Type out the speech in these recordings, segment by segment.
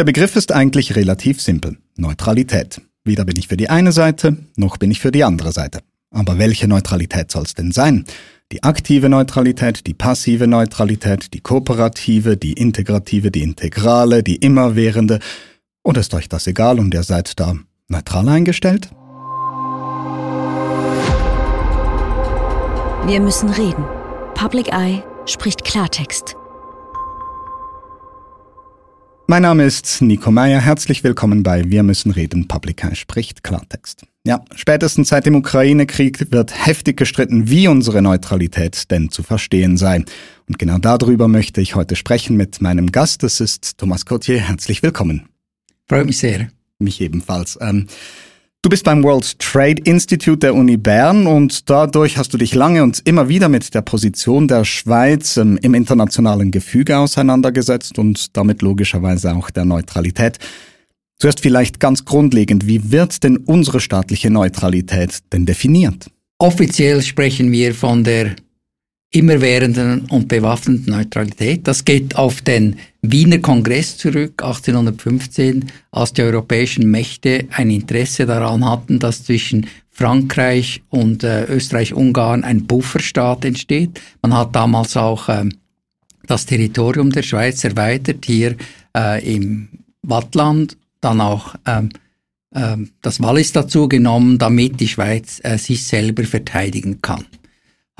Der Begriff ist eigentlich relativ simpel. Neutralität. Weder bin ich für die eine Seite, noch bin ich für die andere Seite. Aber welche Neutralität soll es denn sein? Die aktive Neutralität, die passive Neutralität, die kooperative, die integrative, die integrale, die immerwährende. Oder ist euch das egal und ihr seid da neutral eingestellt? Wir müssen reden. Public Eye spricht Klartext. Mein Name ist Nico Meyer. Herzlich willkommen bei Wir müssen reden. Public Eye spricht Klartext. Ja, spätestens seit dem Ukraine-Krieg wird heftig gestritten, wie unsere Neutralität denn zu verstehen sei. Und genau darüber möchte ich heute sprechen mit meinem Gast. Das ist Thomas Cotier. Herzlich willkommen. Freut mich sehr. Mich ebenfalls. Ähm, Du bist beim World Trade Institute der Uni Bern und dadurch hast du dich lange und immer wieder mit der Position der Schweiz ähm, im internationalen Gefüge auseinandergesetzt und damit logischerweise auch der Neutralität. Zuerst vielleicht ganz grundlegend, wie wird denn unsere staatliche Neutralität denn definiert? Offiziell sprechen wir von der immerwährenden und bewaffneten Neutralität. Das geht auf den Wiener Kongress zurück, 1815, als die europäischen Mächte ein Interesse daran hatten, dass zwischen Frankreich und äh, Österreich-Ungarn ein Bufferstaat entsteht. Man hat damals auch äh, das Territorium der Schweiz erweitert, hier äh, im Wattland, dann auch ähm, ähm, das Wallis dazu genommen, damit die Schweiz äh, sich selber verteidigen kann.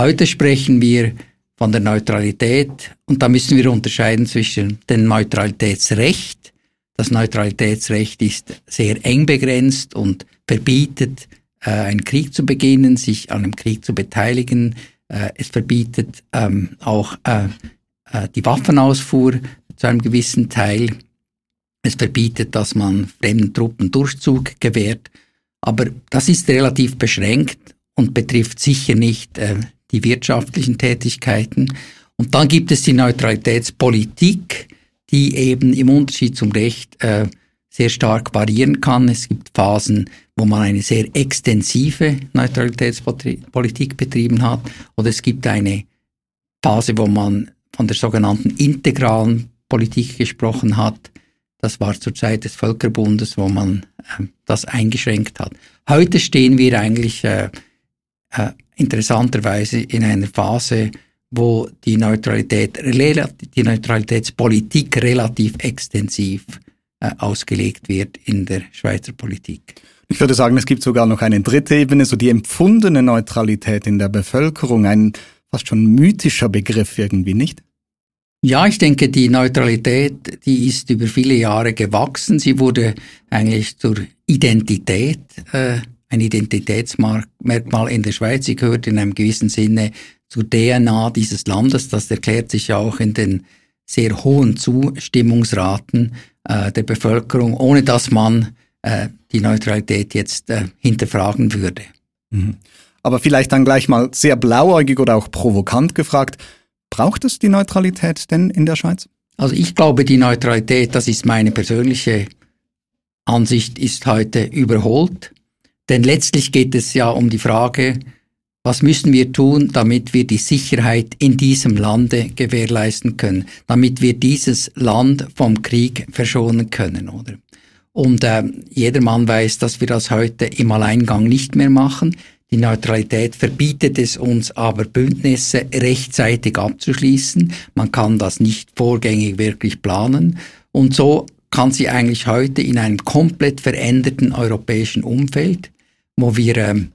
Heute sprechen wir von der Neutralität und da müssen wir unterscheiden zwischen dem Neutralitätsrecht. Das Neutralitätsrecht ist sehr eng begrenzt und verbietet, äh, einen Krieg zu beginnen, sich an einem Krieg zu beteiligen. Äh, es verbietet ähm, auch äh, die Waffenausfuhr zu einem gewissen Teil. Es verbietet, dass man fremden Truppen Durchzug gewährt. Aber das ist relativ beschränkt und betrifft sicher nicht äh, die wirtschaftlichen Tätigkeiten. Und dann gibt es die Neutralitätspolitik, die eben im Unterschied zum Recht äh, sehr stark variieren kann. Es gibt Phasen, wo man eine sehr extensive Neutralitätspolitik betrieben hat, oder es gibt eine Phase, wo man von der sogenannten integralen Politik gesprochen hat. Das war zur Zeit des Völkerbundes, wo man äh, das eingeschränkt hat. Heute stehen wir eigentlich äh, äh, interessanterweise in einer Phase, wo die Neutralität, die Neutralitätspolitik relativ extensiv äh, ausgelegt wird in der Schweizer Politik. Ich würde sagen, es gibt sogar noch eine dritte Ebene, so die empfundene Neutralität in der Bevölkerung, ein fast schon mythischer Begriff irgendwie, nicht? Ja, ich denke, die Neutralität, die ist über viele Jahre gewachsen. Sie wurde eigentlich zur Identität äh, ein Identitätsmerkmal in der Schweiz. Sie gehört in einem gewissen Sinne zur DNA dieses Landes. Das erklärt sich ja auch in den sehr hohen Zustimmungsraten äh, der Bevölkerung, ohne dass man äh, die Neutralität jetzt äh, hinterfragen würde. Mhm. Aber vielleicht dann gleich mal sehr blauäugig oder auch provokant gefragt, braucht es die Neutralität denn in der Schweiz? Also ich glaube, die Neutralität, das ist meine persönliche Ansicht, ist heute überholt. Denn letztlich geht es ja um die Frage, was müssen wir tun, damit wir die Sicherheit in diesem Lande gewährleisten können, damit wir dieses Land vom Krieg verschonen können, oder? Und äh, jedermann weiß, dass wir das heute im Alleingang nicht mehr machen. Die Neutralität verbietet es uns aber, Bündnisse rechtzeitig abzuschließen. Man kann das nicht vorgängig wirklich planen. Und so kann sie eigentlich heute in einem komplett veränderten europäischen Umfeld wo wir ähm,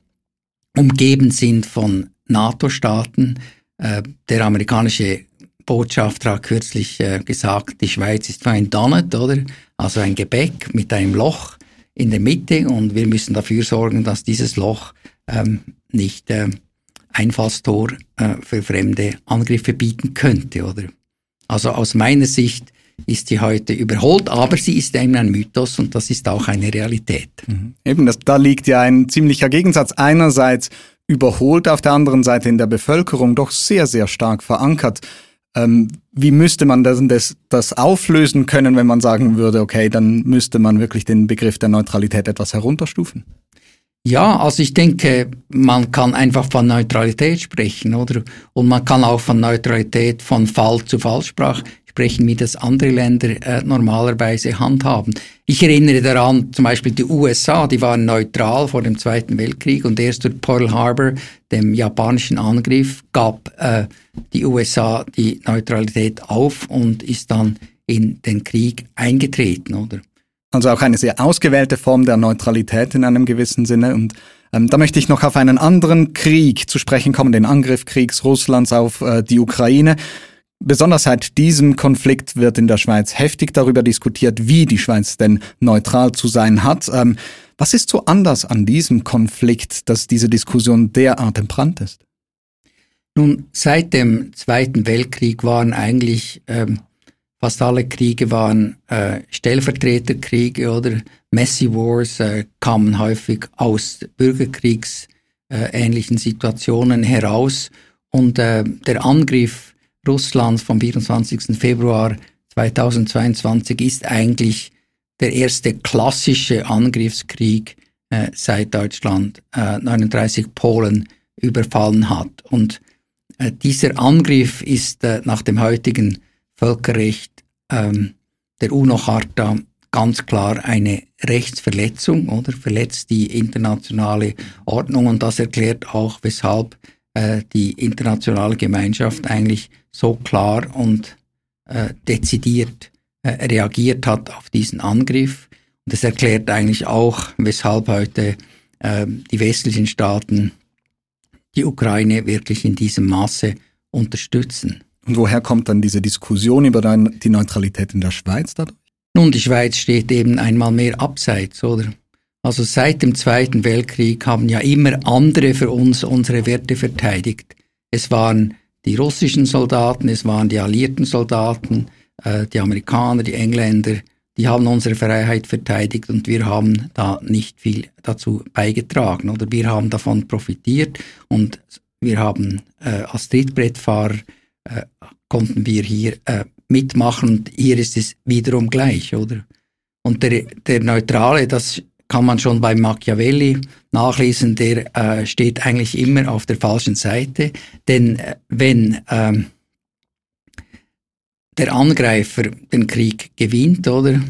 umgeben sind von NATO-Staaten. Äh, der amerikanische Botschafter hat kürzlich äh, gesagt, die Schweiz ist wie ein Donut, oder? Also ein Gebäck mit einem Loch in der Mitte und wir müssen dafür sorgen, dass dieses Loch ähm, nicht äh, Einfallstor äh, für fremde Angriffe bieten könnte, oder? Also aus meiner Sicht ist sie heute überholt, aber sie ist eben ein Mythos und das ist auch eine Realität. Mhm. Eben, das, da liegt ja ein ziemlicher Gegensatz. Einerseits überholt, auf der anderen Seite in der Bevölkerung doch sehr, sehr stark verankert. Ähm, wie müsste man das, das, das auflösen können, wenn man sagen würde, okay, dann müsste man wirklich den Begriff der Neutralität etwas herunterstufen? Ja, also ich denke, man kann einfach von Neutralität sprechen, oder? Und man kann auch von Neutralität von Fall zu Fall sprechen, wie das andere Länder äh, normalerweise handhaben. Ich erinnere daran, zum Beispiel die USA, die waren neutral vor dem Zweiten Weltkrieg und erst durch Pearl Harbor, dem japanischen Angriff, gab äh, die USA die Neutralität auf und ist dann in den Krieg eingetreten, oder? Also auch eine sehr ausgewählte Form der Neutralität in einem gewissen Sinne. Und ähm, da möchte ich noch auf einen anderen Krieg zu sprechen kommen, den Angriff Kriegs Russlands auf äh, die Ukraine. Besonders seit diesem Konflikt wird in der Schweiz heftig darüber diskutiert, wie die Schweiz denn neutral zu sein hat. Ähm, was ist so anders an diesem Konflikt, dass diese Diskussion derart entbrannt ist? Nun, seit dem Zweiten Weltkrieg waren eigentlich ähm, fast alle Kriege waren äh, Stellvertreterkriege oder Messy Wars äh, kamen häufig aus bürgerkriegsähnlichen äh, Situationen heraus und äh, der Angriff Russlands vom 24. Februar 2022 ist eigentlich der erste klassische Angriffskrieg äh, seit Deutschland äh, 39 Polen überfallen hat. Und äh, dieser Angriff ist äh, nach dem heutigen Völkerrecht ähm, der UNO-Charta ganz klar eine Rechtsverletzung oder verletzt die internationale Ordnung und das erklärt auch, weshalb äh, die internationale Gemeinschaft eigentlich so klar und äh, dezidiert äh, reagiert hat auf diesen Angriff. Und das erklärt eigentlich auch, weshalb heute äh, die westlichen Staaten die Ukraine wirklich in diesem Maße unterstützen. Und woher kommt dann diese Diskussion über die Neutralität in der Schweiz dadurch? Nun, die Schweiz steht eben einmal mehr abseits, oder? Also seit dem Zweiten Weltkrieg haben ja immer andere für uns unsere Werte verteidigt. Es waren die russischen Soldaten, es waren die alliierten Soldaten, äh, die Amerikaner, die Engländer, die haben unsere Freiheit verteidigt und wir haben da nicht viel dazu beigetragen oder wir haben davon profitiert und wir haben äh, als Trittbrettfahrer äh, konnten wir hier äh, mitmachen. Und hier ist es wiederum gleich, oder? Und der, der Neutrale, das kann man schon bei Machiavelli nachlesen, der äh, steht eigentlich immer auf der falschen Seite. Denn äh, wenn ähm, der Angreifer den Krieg gewinnt, oder,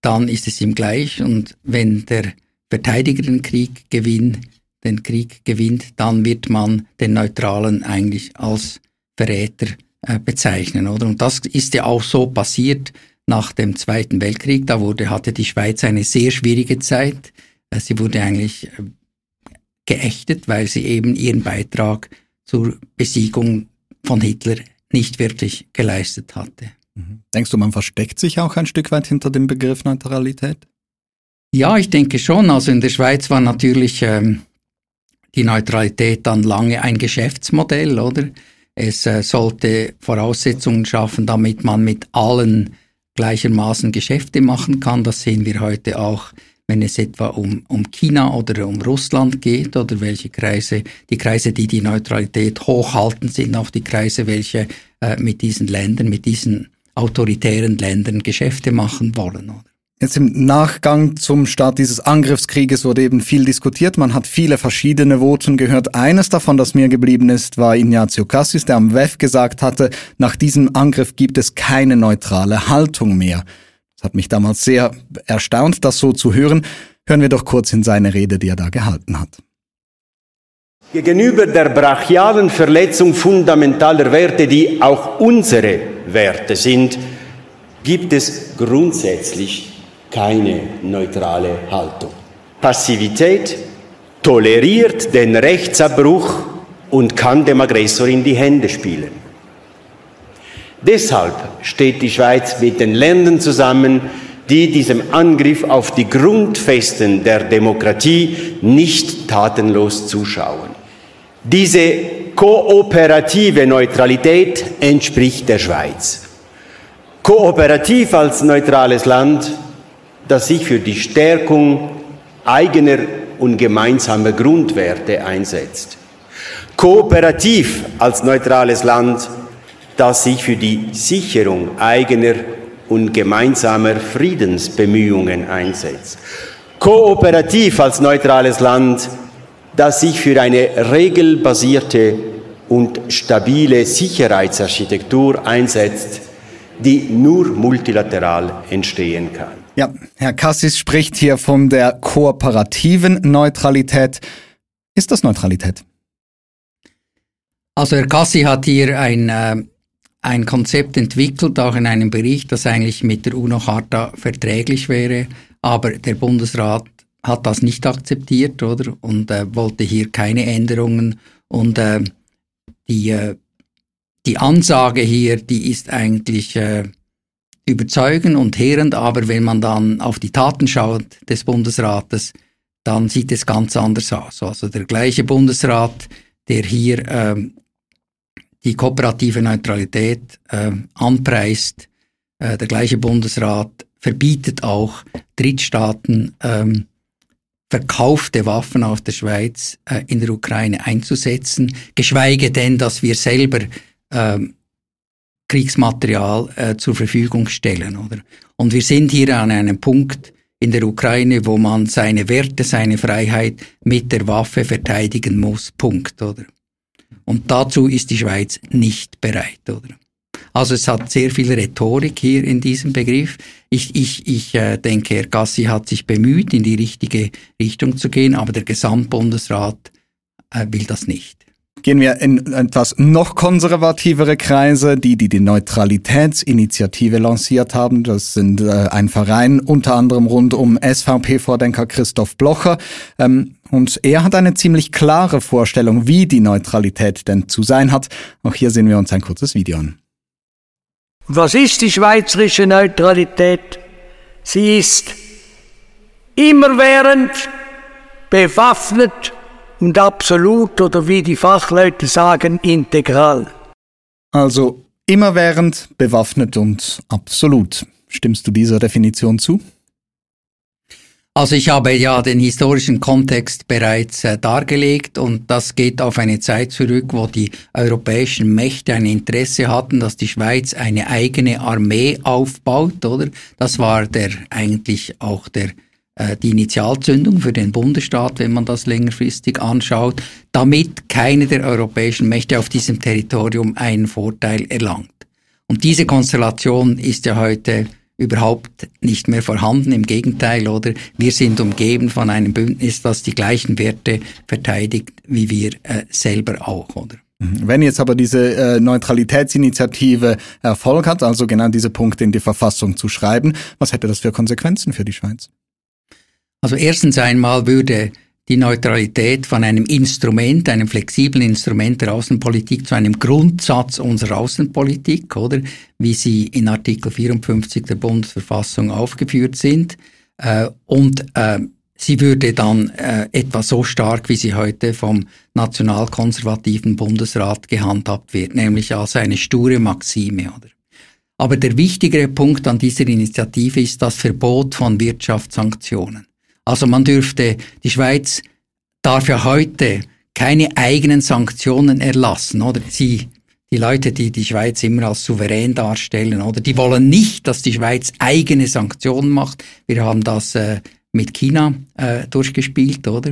dann ist es ihm gleich. Und wenn der Verteidiger den Krieg gewinnt, den Krieg gewinnt, dann wird man den Neutralen eigentlich als Verräter äh, bezeichnen, oder? Und das ist ja auch so passiert nach dem Zweiten Weltkrieg. Da wurde, hatte die Schweiz eine sehr schwierige Zeit. Äh, sie wurde eigentlich äh, geächtet, weil sie eben ihren Beitrag zur Besiegung von Hitler nicht wirklich geleistet hatte. Mhm. Denkst du, man versteckt sich auch ein Stück weit hinter dem Begriff Neutralität? Ja, ich denke schon. Also in der Schweiz war natürlich ähm, die Neutralität dann lange ein Geschäftsmodell, oder? Es äh, sollte Voraussetzungen schaffen, damit man mit allen gleichermaßen Geschäfte machen kann. Das sehen wir heute auch, wenn es etwa um, um China oder um Russland geht oder welche Kreise, die Kreise, die die Neutralität hochhalten, sind auch die Kreise, welche äh, mit diesen Ländern, mit diesen autoritären Ländern Geschäfte machen wollen. Oder? Jetzt im Nachgang zum Start dieses Angriffskrieges wurde eben viel diskutiert. Man hat viele verschiedene Voten gehört. Eines davon, das mir geblieben ist, war Ignazio Cassis, der am WEF gesagt hatte, nach diesem Angriff gibt es keine neutrale Haltung mehr. Das hat mich damals sehr erstaunt, das so zu hören. Hören wir doch kurz in seine Rede, die er da gehalten hat. Gegenüber der brachialen Verletzung fundamentaler Werte, die auch unsere Werte sind, gibt es grundsätzlich keine neutrale Haltung. Passivität toleriert den Rechtsabbruch und kann dem Aggressor in die Hände spielen. Deshalb steht die Schweiz mit den Ländern zusammen, die diesem Angriff auf die Grundfesten der Demokratie nicht tatenlos zuschauen. Diese kooperative Neutralität entspricht der Schweiz. Kooperativ als neutrales Land das sich für die Stärkung eigener und gemeinsamer Grundwerte einsetzt. Kooperativ als neutrales Land, das sich für die Sicherung eigener und gemeinsamer Friedensbemühungen einsetzt. Kooperativ als neutrales Land, das sich für eine regelbasierte und stabile Sicherheitsarchitektur einsetzt, die nur multilateral entstehen kann. Ja, Herr Cassis spricht hier von der kooperativen Neutralität. Ist das Neutralität? Also Herr Cassi hat hier ein, äh, ein Konzept entwickelt, auch in einem Bericht, das eigentlich mit der UNO-Charta verträglich wäre, aber der Bundesrat hat das nicht akzeptiert, oder? Und äh, wollte hier keine Änderungen. Und äh, die, äh, die Ansage hier, die ist eigentlich äh, überzeugend und heerend, aber wenn man dann auf die Taten schaut des Bundesrates, dann sieht es ganz anders aus. Also der gleiche Bundesrat, der hier ähm, die kooperative Neutralität äh, anpreist, äh, der gleiche Bundesrat verbietet auch Drittstaaten ähm, verkaufte Waffen aus der Schweiz äh, in der Ukraine einzusetzen, geschweige denn, dass wir selber ähm, Kriegsmaterial äh, zur Verfügung stellen, oder? Und wir sind hier an einem Punkt in der Ukraine, wo man seine Werte, seine Freiheit mit der Waffe verteidigen muss. Punkt, oder? Und dazu ist die Schweiz nicht bereit, oder? Also es hat sehr viel Rhetorik hier in diesem Begriff. Ich, ich, ich äh, denke, Herr Gassi hat sich bemüht, in die richtige Richtung zu gehen, aber der Gesamtbundesrat äh, will das nicht. Gehen wir in etwas noch konservativere Kreise, die, die die Neutralitätsinitiative lanciert haben. Das sind äh, ein Verein unter anderem rund um SVP-Vordenker Christoph Blocher. Ähm, und er hat eine ziemlich klare Vorstellung, wie die Neutralität denn zu sein hat. Auch hier sehen wir uns ein kurzes Video an. Was ist die schweizerische Neutralität? Sie ist immerwährend, bewaffnet und absolut oder wie die Fachleute sagen, integral. Also immerwährend, bewaffnet und absolut. Stimmst du dieser Definition zu? Also ich habe ja den historischen Kontext bereits äh, dargelegt und das geht auf eine Zeit zurück, wo die europäischen Mächte ein Interesse hatten, dass die Schweiz eine eigene Armee aufbaut, oder? Das war der eigentlich auch der äh, die Initialzündung für den Bundesstaat, wenn man das längerfristig anschaut, damit keine der europäischen Mächte auf diesem Territorium einen Vorteil erlangt. Und diese Konstellation ist ja heute überhaupt nicht mehr vorhanden. Im Gegenteil, oder wir sind umgeben von einem Bündnis, das die gleichen Werte verteidigt wie wir äh, selber auch, oder? Mhm. Wenn jetzt aber diese äh, Neutralitätsinitiative Erfolg hat, also genau diese Punkte in die Verfassung zu schreiben, was hätte das für Konsequenzen für die Schweiz? Also erstens einmal würde die Neutralität von einem Instrument, einem flexiblen Instrument der Außenpolitik zu einem Grundsatz unserer Außenpolitik, oder wie sie in Artikel 54 der Bundesverfassung aufgeführt sind. Äh, und äh, sie würde dann äh, etwa so stark, wie sie heute vom nationalkonservativen Bundesrat gehandhabt wird, nämlich als eine sture Maxime, oder? Aber der wichtigere Punkt an dieser Initiative ist das Verbot von Wirtschaftssanktionen. Also man dürfte, die Schweiz darf ja heute keine eigenen Sanktionen erlassen, oder? Sie, die Leute, die die Schweiz immer als souverän darstellen, oder? Die wollen nicht, dass die Schweiz eigene Sanktionen macht. Wir haben das äh, mit China äh, durchgespielt, oder?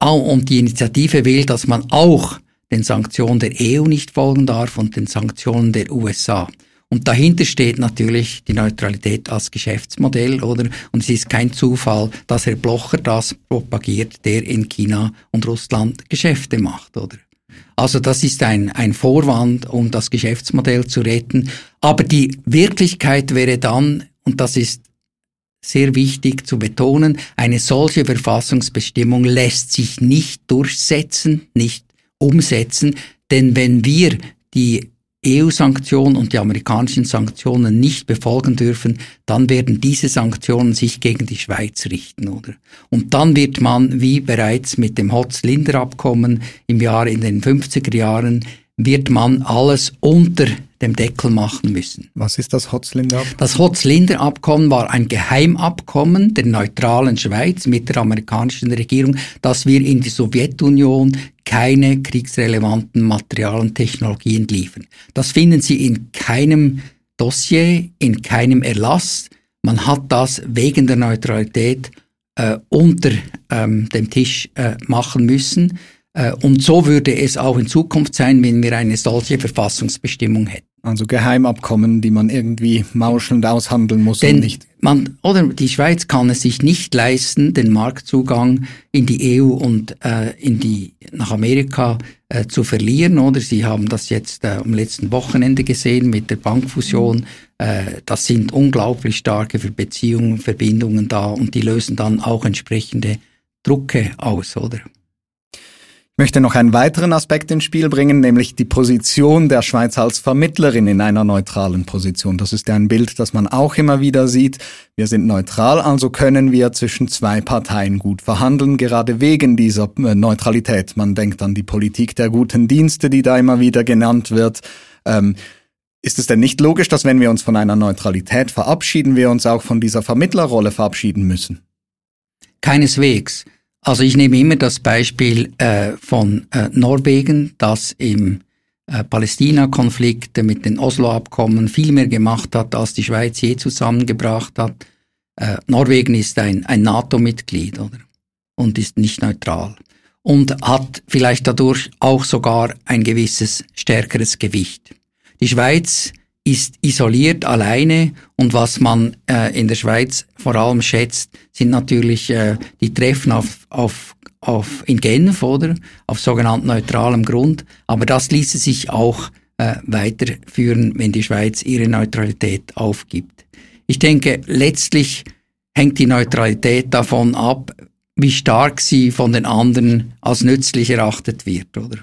Und die Initiative will, dass man auch den Sanktionen der EU nicht folgen darf und den Sanktionen der USA. Und dahinter steht natürlich die Neutralität als Geschäftsmodell, oder? Und es ist kein Zufall, dass Herr Blocher das propagiert, der in China und Russland Geschäfte macht, oder? Also das ist ein, ein Vorwand, um das Geschäftsmodell zu retten. Aber die Wirklichkeit wäre dann, und das ist sehr wichtig zu betonen, eine solche Verfassungsbestimmung lässt sich nicht durchsetzen, nicht umsetzen, denn wenn wir die EU-Sanktionen und die amerikanischen Sanktionen nicht befolgen dürfen, dann werden diese Sanktionen sich gegen die Schweiz richten, oder? Und dann wird man, wie bereits mit dem Hotz-Linder-Abkommen im Jahr in den 50er Jahren, wird man alles unter dem Deckel machen müssen. Was ist das Hotzlinder-Abkommen? Das Hotzlinder-Abkommen war ein Geheimabkommen der neutralen Schweiz mit der amerikanischen Regierung, dass wir in die Sowjetunion keine kriegsrelevanten Materialien und Technologien liefern. Das finden Sie in keinem Dossier, in keinem Erlass. Man hat das wegen der Neutralität äh, unter ähm, dem Tisch äh, machen müssen. Äh, und so würde es auch in Zukunft sein, wenn wir eine solche Verfassungsbestimmung hätten. Also Geheimabkommen, die man irgendwie mauschelnd aushandeln muss Denn und nicht. Man, oder die Schweiz kann es sich nicht leisten, den Marktzugang in die EU und äh, in die, nach Amerika äh, zu verlieren. Oder Sie haben das jetzt äh, am letzten Wochenende gesehen mit der Bankfusion. Äh, das sind unglaublich starke Beziehungen, Verbindungen da und die lösen dann auch entsprechende Drucke aus, oder? Ich möchte noch einen weiteren Aspekt ins Spiel bringen, nämlich die Position der Schweiz als Vermittlerin in einer neutralen Position. Das ist ja ein Bild, das man auch immer wieder sieht. Wir sind neutral, also können wir zwischen zwei Parteien gut verhandeln, gerade wegen dieser äh, Neutralität. Man denkt an die Politik der guten Dienste, die da immer wieder genannt wird. Ähm, ist es denn nicht logisch, dass wenn wir uns von einer Neutralität verabschieden, wir uns auch von dieser Vermittlerrolle verabschieden müssen? Keineswegs. Also ich nehme immer das Beispiel äh, von äh, Norwegen, das im äh, Palästina-Konflikt mit den Oslo-Abkommen viel mehr gemacht hat, als die Schweiz je zusammengebracht hat. Äh, Norwegen ist ein, ein NATO-Mitglied, oder? Und ist nicht neutral. Und hat vielleicht dadurch auch sogar ein gewisses stärkeres Gewicht. Die Schweiz ist isoliert alleine und was man äh, in der Schweiz vor allem schätzt, sind natürlich äh, die Treffen auf, auf, auf in Genf oder auf sogenannt neutralem Grund, aber das ließe sich auch äh, weiterführen, wenn die Schweiz ihre Neutralität aufgibt. Ich denke, letztlich hängt die Neutralität davon ab, wie stark sie von den anderen als nützlich erachtet wird, oder?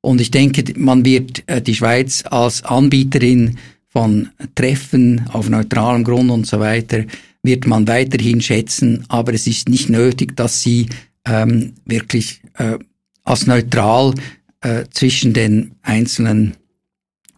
Und ich denke, man wird äh, die Schweiz als Anbieterin von Treffen auf neutralem Grund und so weiter, wird man weiterhin schätzen, aber es ist nicht nötig, dass sie ähm, wirklich äh, als neutral äh, zwischen den einzelnen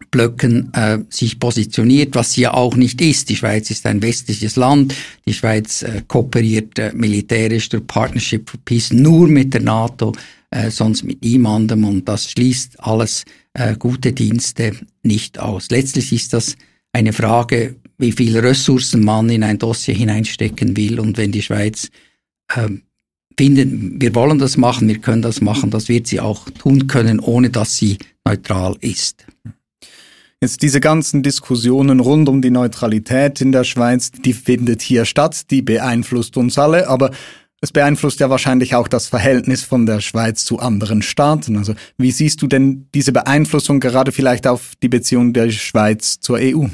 Blöcken äh, sich positioniert, was sie ja auch nicht ist. Die Schweiz ist ein westliches Land. Die Schweiz äh, kooperiert äh, militärisch durch Partnership for Peace nur mit der NATO äh, sonst mit niemandem und das schließt alles äh, gute Dienste nicht aus. Letztlich ist das eine Frage, wie viel Ressourcen man in ein Dossier hineinstecken will und wenn die Schweiz äh, finden, wir wollen das machen, wir können das machen, das wird sie auch tun können, ohne dass sie neutral ist. Jetzt diese ganzen Diskussionen rund um die Neutralität in der Schweiz, die findet hier statt, die beeinflusst uns alle, aber es beeinflusst ja wahrscheinlich auch das Verhältnis von der Schweiz zu anderen Staaten. Also wie siehst du denn diese Beeinflussung gerade vielleicht auf die Beziehung der Schweiz zur EU?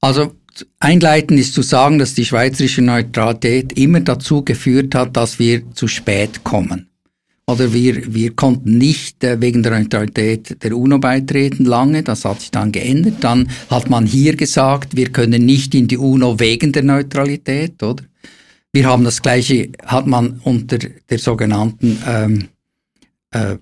Also einleitend ist zu sagen, dass die schweizerische Neutralität immer dazu geführt hat, dass wir zu spät kommen. Oder wir, wir konnten nicht äh, wegen der Neutralität der UNO beitreten lange, das hat sich dann geändert. Dann hat man hier gesagt, wir können nicht in die UNO wegen der Neutralität, oder? Wir haben das Gleiche, hat man unter der sogenannten ähm, äh,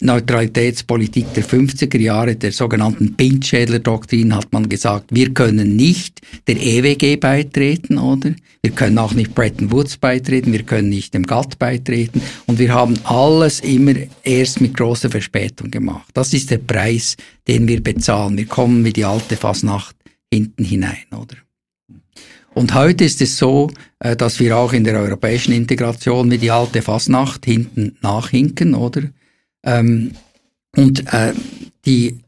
Neutralitätspolitik der 50er Jahre, der sogenannten Pintschädler-Doktrin, hat man gesagt, wir können nicht der EWG beitreten, oder? Wir können auch nicht Bretton Woods beitreten, wir können nicht dem GATT beitreten und wir haben alles immer erst mit großer Verspätung gemacht. Das ist der Preis, den wir bezahlen. Wir kommen wie die alte Fasnacht hinten hinein, oder? Und heute ist es so, äh, dass wir auch in der europäischen Integration wie die alte Fasnacht hinten nachhinken, oder? Ähm, und äh, die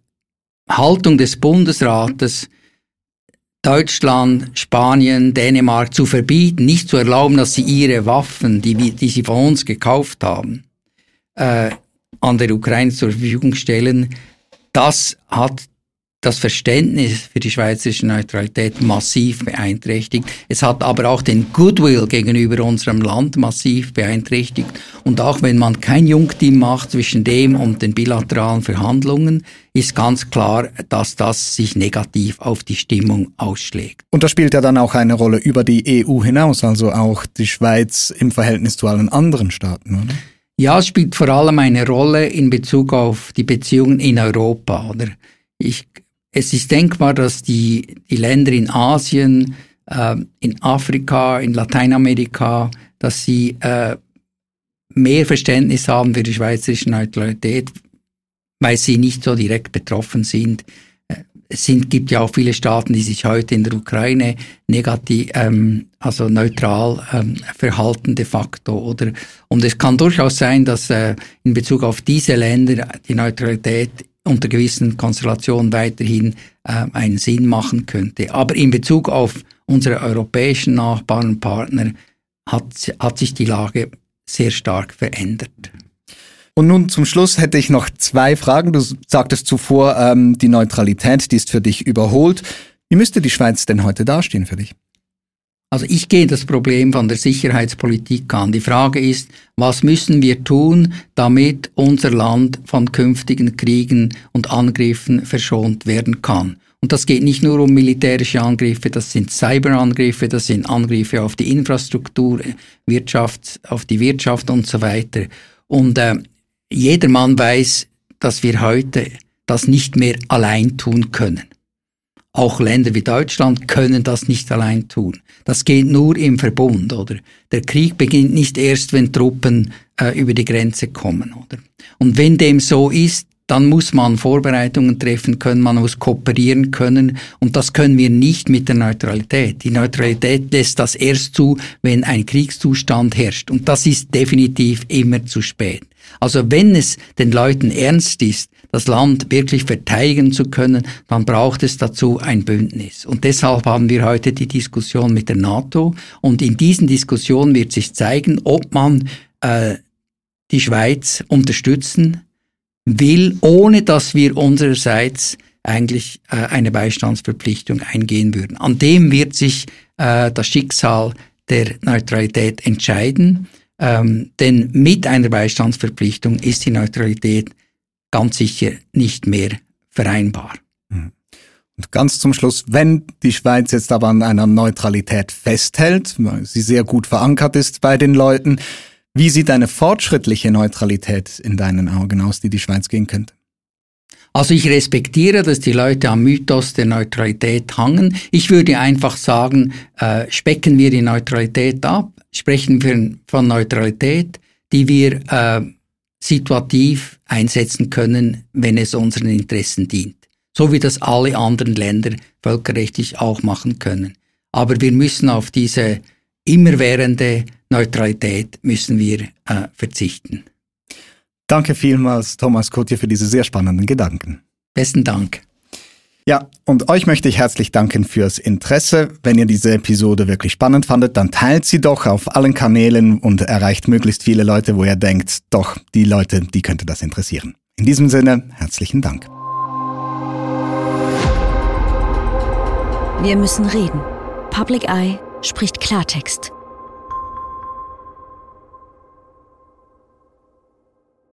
Haltung des Bundesrates, Deutschland, Spanien, Dänemark zu verbieten, nicht zu erlauben, dass sie ihre Waffen, die, die sie von uns gekauft haben, äh, an der Ukraine zur Verfügung stellen, das hat das Verständnis für die schweizerische Neutralität massiv beeinträchtigt. Es hat aber auch den Goodwill gegenüber unserem Land massiv beeinträchtigt. Und auch wenn man kein Jungteam macht zwischen dem und den bilateralen Verhandlungen, ist ganz klar, dass das sich negativ auf die Stimmung ausschlägt. Und das spielt ja dann auch eine Rolle über die EU hinaus, also auch die Schweiz im Verhältnis zu allen anderen Staaten, oder? Ja, es spielt vor allem eine Rolle in Bezug auf die Beziehungen in Europa, oder? Ich es ist denkbar, dass die, die Länder in Asien, äh, in Afrika, in Lateinamerika, dass sie äh, mehr Verständnis haben für die schweizerische Neutralität, weil sie nicht so direkt betroffen sind. Äh, es sind, gibt ja auch viele Staaten, die sich heute in der Ukraine negativ, ähm, also neutral ähm, verhalten de facto. Oder und es kann durchaus sein, dass äh, in Bezug auf diese Länder die Neutralität unter gewissen Konstellationen weiterhin äh, einen Sinn machen könnte. Aber in Bezug auf unsere europäischen Nachbarn und Partner hat, hat sich die Lage sehr stark verändert. Und nun zum Schluss hätte ich noch zwei Fragen. Du sagtest zuvor, ähm, die Neutralität, die ist für dich überholt. Wie müsste die Schweiz denn heute dastehen für dich? Also ich gehe das Problem von der Sicherheitspolitik an. Die Frage ist, was müssen wir tun, damit unser Land von künftigen Kriegen und Angriffen verschont werden kann? Und das geht nicht nur um militärische Angriffe, das sind Cyberangriffe, das sind Angriffe auf die Infrastruktur, Wirtschaft, auf die Wirtschaft und so weiter. Und äh, jeder Mann weiß, dass wir heute das nicht mehr allein tun können. Auch Länder wie Deutschland können das nicht allein tun. Das geht nur im Verbund, oder? Der Krieg beginnt nicht erst, wenn Truppen äh, über die Grenze kommen, oder? Und wenn dem so ist, dann muss man Vorbereitungen treffen können, man muss kooperieren können und das können wir nicht mit der Neutralität. Die Neutralität lässt das erst zu, wenn ein Kriegszustand herrscht und das ist definitiv immer zu spät. Also wenn es den Leuten ernst ist, das Land wirklich verteidigen zu können, dann braucht es dazu ein Bündnis. Und deshalb haben wir heute die Diskussion mit der NATO und in diesen Diskussionen wird sich zeigen, ob man äh, die Schweiz unterstützen will, ohne dass wir unsererseits eigentlich äh, eine Beistandsverpflichtung eingehen würden. An dem wird sich äh, das Schicksal der Neutralität entscheiden, ähm, denn mit einer Beistandsverpflichtung ist die Neutralität ganz sicher nicht mehr vereinbar. Mhm. Und ganz zum Schluss, wenn die Schweiz jetzt aber an einer Neutralität festhält, weil sie sehr gut verankert ist bei den Leuten, wie sieht eine fortschrittliche Neutralität in deinen Augen aus, die die Schweiz gehen könnte? Also ich respektiere, dass die Leute am Mythos der Neutralität hangen. Ich würde einfach sagen, äh, specken wir die Neutralität ab, sprechen wir von Neutralität, die wir äh, situativ einsetzen können, wenn es unseren Interessen dient. So wie das alle anderen Länder völkerrechtlich auch machen können. Aber wir müssen auf diese immerwährende Neutralität müssen wir äh, verzichten. Danke vielmals, Thomas Kotje, für diese sehr spannenden Gedanken. Besten Dank. Ja, und euch möchte ich herzlich danken fürs Interesse. Wenn ihr diese Episode wirklich spannend fandet, dann teilt sie doch auf allen Kanälen und erreicht möglichst viele Leute, wo ihr denkt, doch, die Leute, die könnte das interessieren. In diesem Sinne, herzlichen Dank. Wir müssen reden. Public Eye spricht Klartext.